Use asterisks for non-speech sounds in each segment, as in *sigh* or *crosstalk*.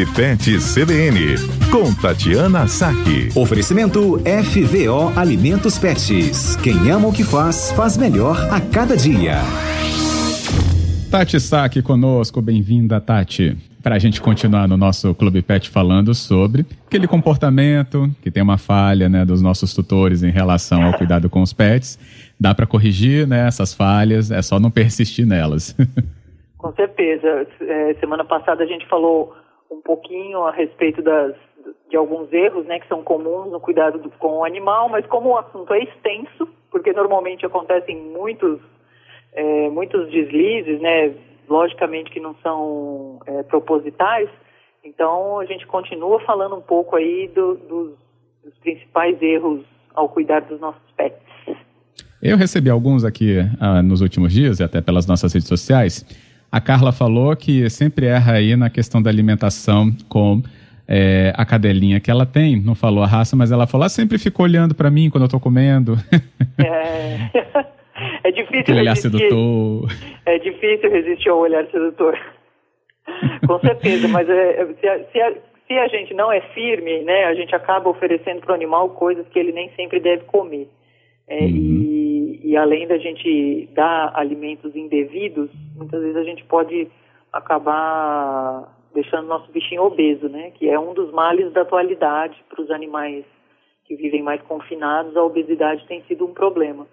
Clube Pet CBN, com Tatiana Saque. Oferecimento FVO Alimentos Pets. Quem ama o que faz, faz melhor a cada dia. Tati Saque conosco, bem-vinda, Tati. Para a gente continuar no nosso Clube Pet falando sobre aquele comportamento que tem uma falha né, dos nossos tutores em relação ao cuidado com os pets. Dá para corrigir né, essas falhas, é só não persistir nelas. *laughs* Com certeza. É, semana passada a gente falou um pouquinho a respeito das, de alguns erros né, que são comuns no cuidado do, com o animal, mas como o assunto é extenso, porque normalmente acontecem muitos, é, muitos deslizes, né, logicamente que não são é, propositais, então a gente continua falando um pouco aí do, dos, dos principais erros ao cuidar dos nossos pets. Eu recebi alguns aqui ah, nos últimos dias, e até pelas nossas redes sociais, a Carla falou que sempre erra aí na questão da alimentação com é, a cadelinha que ela tem. Não falou a raça, mas ela falou, ela sempre ficou olhando para mim quando eu tô comendo. É, *laughs* é difícil Aquele olhar resistir. sedutor. É difícil resistir ao olhar sedutor. *laughs* Com certeza, mas é, se, a, se, a, se a gente não é firme, né, a gente acaba oferecendo para o animal coisas que ele nem sempre deve comer. É, Uhum. e, e além da gente dar alimentos indevidos, muitas vezes a gente pode acabar deixando nosso bichinho obeso, né? Que é um dos males da atualidade para os animais que vivem mais confinados, a obesidade tem sido um problema.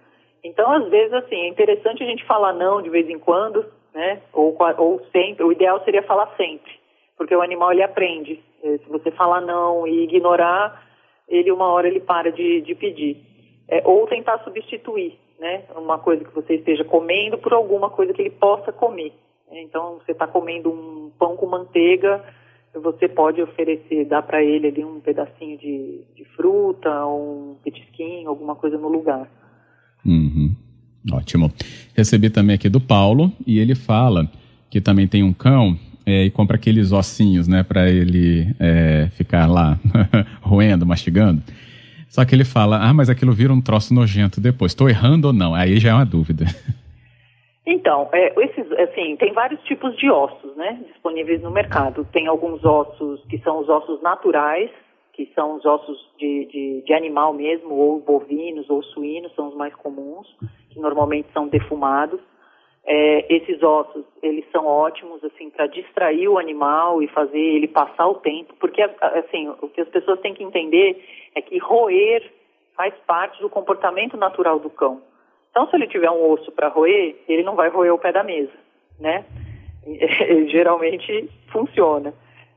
Então, às vezes, assim, é interessante a gente falar não de vez em quando, né? Ou, ou sempre. O ideal seria falar sempre, porque o animal ele aprende. Eh, Se você falar não e ignorar, ele uma hora ele para de, de pedir. É, ou tentar substituir, né? Uma coisa que você esteja comendo por alguma coisa que ele possa comer. Então, você está comendo um pão com manteiga, você pode oferecer, dar para ele ali um pedacinho de, de fruta, um petisquinho, alguma coisa no lugar. Uhum. Ótimo. Recebi também aqui do Paulo e ele fala que também tem um cão é, e compra aqueles ossinhos, né, para ele é, ficar lá *laughs* roendo, mastigando. Só que ele fala, ah, mas aquilo vira um troço nojento depois. Estou errando ou não? Aí já é uma dúvida. Então, é, esses, assim, tem vários tipos de ossos, né, disponíveis no mercado. Tem alguns ossos que são os ossos naturais, que são os ossos de, de, de animal mesmo, ou bovinos ou suínos, são os mais comuns, que normalmente são defumados. É, esses ossos, eles são ótimos, assim, para distrair o animal e fazer ele passar o tempo, porque, assim, o que as pessoas têm que entender é que roer faz parte do comportamento natural do cão. Então, se ele tiver um osso para roer, ele não vai roer o pé da mesa, né? *laughs* Geralmente funciona.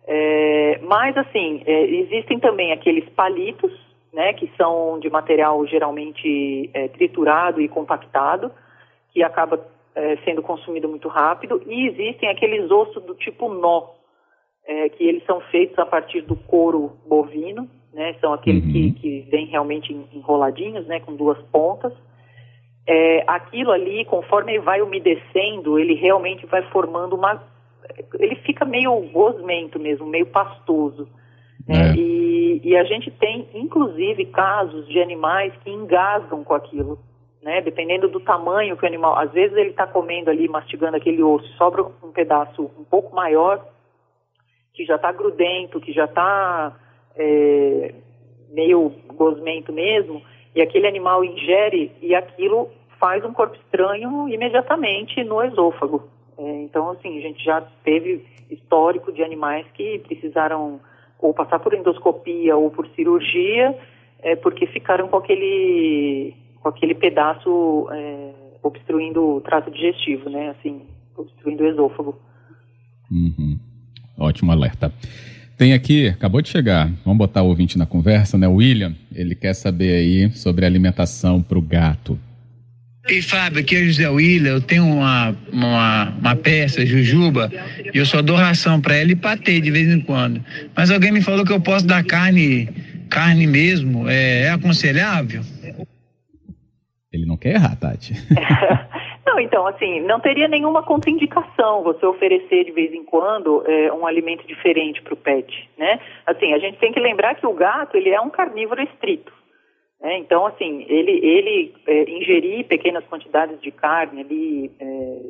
É, mas, assim, é, existem também aqueles palitos, né, que são de material geralmente é, triturado e compactado, que acaba é, sendo consumido muito rápido, e existem aqueles ossos do tipo nó, é, que eles são feitos a partir do couro bovino, né, são aqueles Uhum. que, que vêm realmente enroladinhos, né, com duas pontas. É, aquilo ali, conforme ele vai umedecendo, ele realmente vai formando uma. Ele fica meio gosmento mesmo, meio pastoso. né? É. E, e a gente tem, inclusive, casos de animais que engasgam com aquilo. Né? Dependendo do tamanho que o animal. Às vezes ele está comendo ali, mastigando aquele osso, sobra um pedaço um pouco maior, que já está grudento, que já está é, meio gosmento mesmo, e aquele animal ingere e aquilo faz um corpo estranho imediatamente no esôfago. É, então, assim, a gente já teve histórico de animais que precisaram ou passar por endoscopia ou por cirurgia, é, porque ficaram com aquele, com aquele pedaço é, obstruindo o trato digestivo, né? Assim, obstruindo o esôfago. Uhum. Ótimo alerta. Tem aqui, acabou de chegar, vamos botar o ouvinte na conversa, né? O William, ele quer saber aí sobre alimentação para o gato. E Fábio, aqui é o José William, eu tenho uma, uma, uma peça, Jujuba, e eu só dou ração para ela e patê de vez em quando. Mas alguém me falou que eu posso dar carne, carne mesmo, é, é aconselhável? Não quer errar, Tati. *laughs* *laughs* Não, então, assim, não teria nenhuma contraindicação você oferecer de vez em quando é, um alimento diferente para o pet, né? Assim, a gente tem que lembrar que o gato, ele é um carnívoro estrito. né? Então, assim, ele, ele é, ingerir pequenas quantidades de carne ali, é,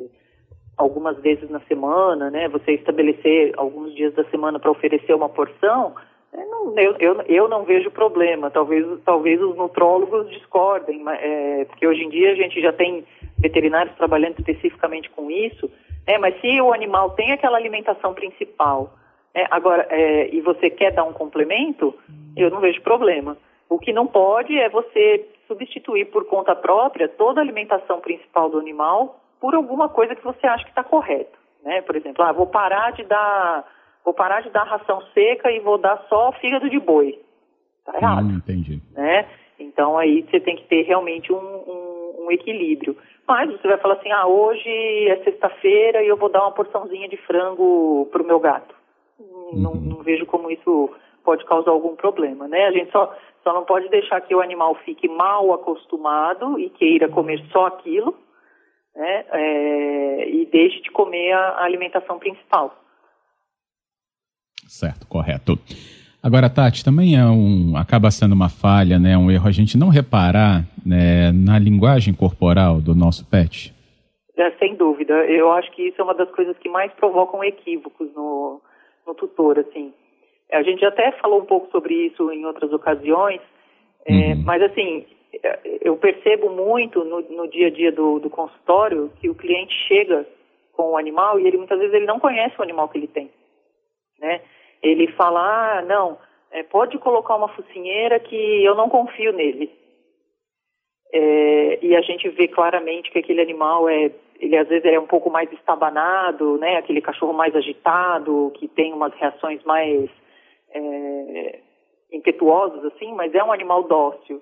algumas vezes na semana, né? Você estabelecer alguns dias da semana para oferecer uma porção, é, não, eu, eu, eu, não vejo problema. Talvez, talvez os nutrólogos discordem, é, porque hoje em dia a gente já tem veterinários trabalhando especificamente com isso. É, mas se o animal tem aquela alimentação principal, é, agora é, e você quer dar um complemento, eu não vejo problema. O que não pode é você substituir por conta própria toda a alimentação principal do animal por alguma coisa que você acha que está correto. Né? Por exemplo, ah, vou parar de dar vou parar de dar ração seca e vou dar só fígado de boi. Está errado. Hum, entendi. Né? Então aí você tem que ter realmente um, um, um equilíbrio. Mas você vai falar assim, ah, hoje é sexta-feira e eu vou dar uma porçãozinha de frango para o meu gato. Uhum. Não, não vejo como isso pode causar algum problema, né? A gente só, só não pode deixar que o animal fique mal acostumado e queira comer só aquilo, né? É, e deixe de comer a, a alimentação principal. Certo, correto. Agora, Tati, também é um, acaba sendo uma falha, né, um erro a gente não reparar né, na linguagem corporal do nosso pet? É, sem dúvida. Eu acho que isso é uma das coisas que mais provocam equívocos no, no tutor, assim. A gente até falou um pouco sobre isso em outras ocasiões, é, uhum. mas assim, eu percebo muito no, no dia a dia do, do, consultório que o cliente chega com o animal e ele muitas vezes ele não conhece o animal que ele tem, né? ele fala, ah, não, é, pode colocar uma focinheira que eu não confio nele. É, e a gente vê claramente que aquele animal é, ele às vezes é um pouco mais estabanado, né? Aquele cachorro mais agitado, que tem umas reações mais é, impetuosas, assim, mas é um animal dócil,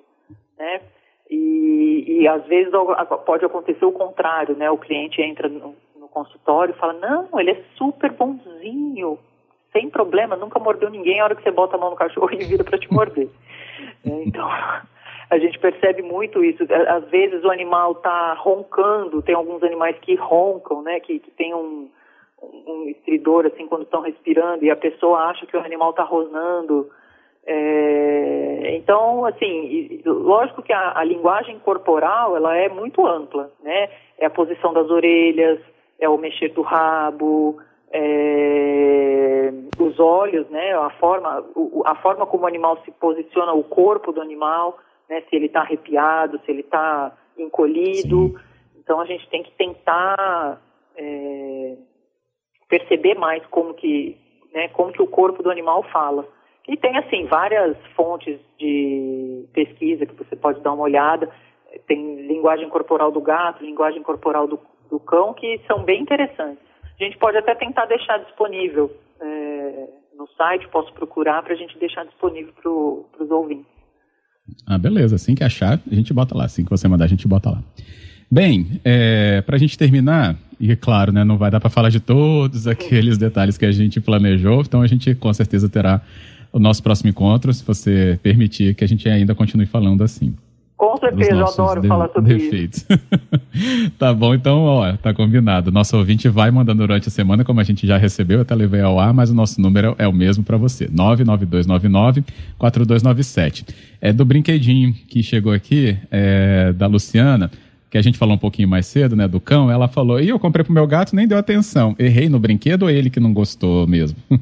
né? E, e às vezes pode acontecer o contrário, né? O cliente entra no, no consultório e fala, não, ele é super bonzinho, sem problema, nunca mordeu ninguém a hora que você bota a mão no cachorro *laughs* e vira para te morder. É, então, *laughs* a gente percebe muito isso. Às vezes o animal está roncando, tem alguns animais que roncam, né, que, que tem um, um estridor assim quando estão respirando e a pessoa acha que o animal está rosnando. É, então, assim, lógico que a, a, linguagem corporal ela é muito ampla, né? É a posição das orelhas, é o mexer do rabo, é, os olhos, né, a forma, a forma como o animal se posiciona, o corpo do animal, né, se ele está arrepiado, se ele está encolhido. Sim. Então a gente tem que tentar é, perceber mais como que, né, como que o corpo do animal fala. E tem assim várias fontes de pesquisa que você pode dar uma olhada. Tem linguagem corporal do gato, linguagem corporal do, do cão, que são bem interessantes. A gente pode até tentar deixar disponível é, no site, posso procurar para a gente deixar disponível para os ouvintes. Ah, beleza. Assim que achar, a gente bota lá. Assim que você mandar, a gente bota lá. Bem, é, para a gente terminar, e é claro, né, não vai dar para falar de todos aqueles detalhes que a gente planejou, então a gente com certeza terá o nosso próximo encontro, se você permitir que a gente ainda continue falando assim. Com certeza, eu adoro falar sobre defeitos. isso. *laughs* tá bom, então, ó, tá combinado. Nosso ouvinte vai mandando durante a semana, como a gente já recebeu, até levei ao ar, mas o nosso número é o mesmo para você: 99299-4297. É do brinquedinho que chegou aqui, é, da Luciana, que a gente falou um pouquinho mais cedo, né, do cão. Ela falou: e eu comprei pro meu gato, nem deu atenção. Errei no brinquedo ou ele que não gostou mesmo? *laughs*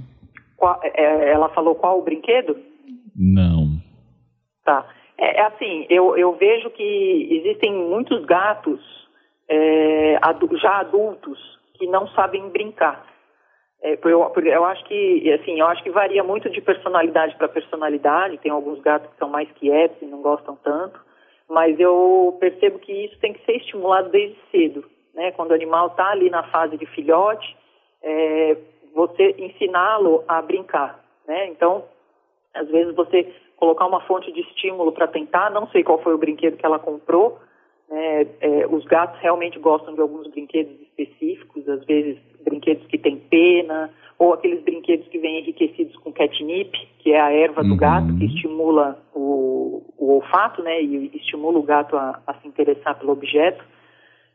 Qual, é, ela falou qual o brinquedo? Não. Tá. É, é, assim, eu, eu vejo que existem muitos gatos é, já adultos que não sabem brincar. É, eu, eu acho que assim, eu acho que varia muito de personalidade para personalidade. Tem alguns gatos que são mais quietos e não gostam tanto, mas eu percebo que isso tem que ser estimulado desde cedo, né? Quando o animal está ali na fase de filhote, é, você ensiná-lo a brincar, né? Então, às vezes você colocar uma fonte de estímulo para tentar. Não sei qual foi o brinquedo que ela comprou. Né? É, os gatos realmente gostam de alguns brinquedos específicos, às vezes brinquedos que têm pena, ou aqueles brinquedos que vêm enriquecidos com catnip, que é a erva do uhum. gato, que estimula o, o, olfato, né, e estimula o gato a, a se interessar pelo objeto.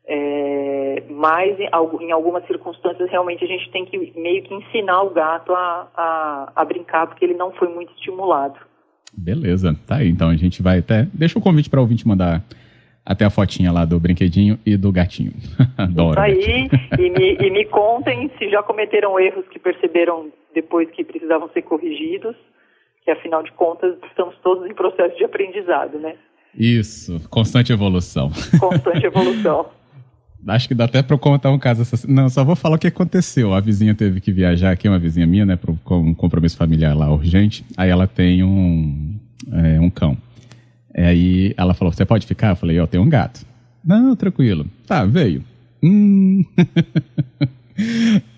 É, mas em, em, algumas circunstâncias realmente a gente tem que meio que ensinar o gato a, a, a brincar, porque ele não foi muito estimulado. Beleza, tá aí. Então a gente vai até. Deixa o convite para o ouvinte mandar Até a fotinha lá do brinquedinho e do gatinho. *laughs* Adoro. Isso aí, e me, e me contem se já cometeram erros que perceberam depois que precisavam ser corrigidos, que afinal de contas estamos todos em processo de aprendizado, né? Isso, constante evolução. Constante evolução. *laughs* Acho que dá até para contar um caso. Não, só vou falar o que aconteceu. A vizinha teve que viajar aqui, uma vizinha minha, né, para um compromisso familiar lá urgente. Aí ela tem um, é, um cão. Aí ela falou: Você pode ficar? Eu falei: Eu tenho um gato. Não, tranquilo. Tá, veio. Hum. *laughs*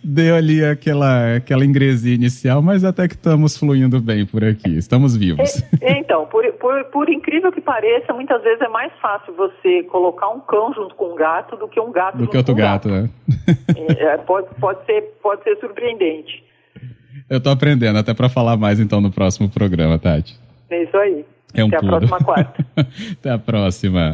Deu ali aquela, aquela ingresia inicial, mas até que estamos fluindo bem por aqui, estamos vivos. É, então, por, por, por, incrível que pareça, muitas vezes é mais fácil você colocar um cão junto com um gato do que um gato do junto que outro com um gato, gato. né? É, pode, pode, ser, pode ser surpreendente. Eu tô aprendendo até para falar mais então no próximo programa, Tati. É isso aí. É um Até a próxima quarta. *laughs* Até a próxima.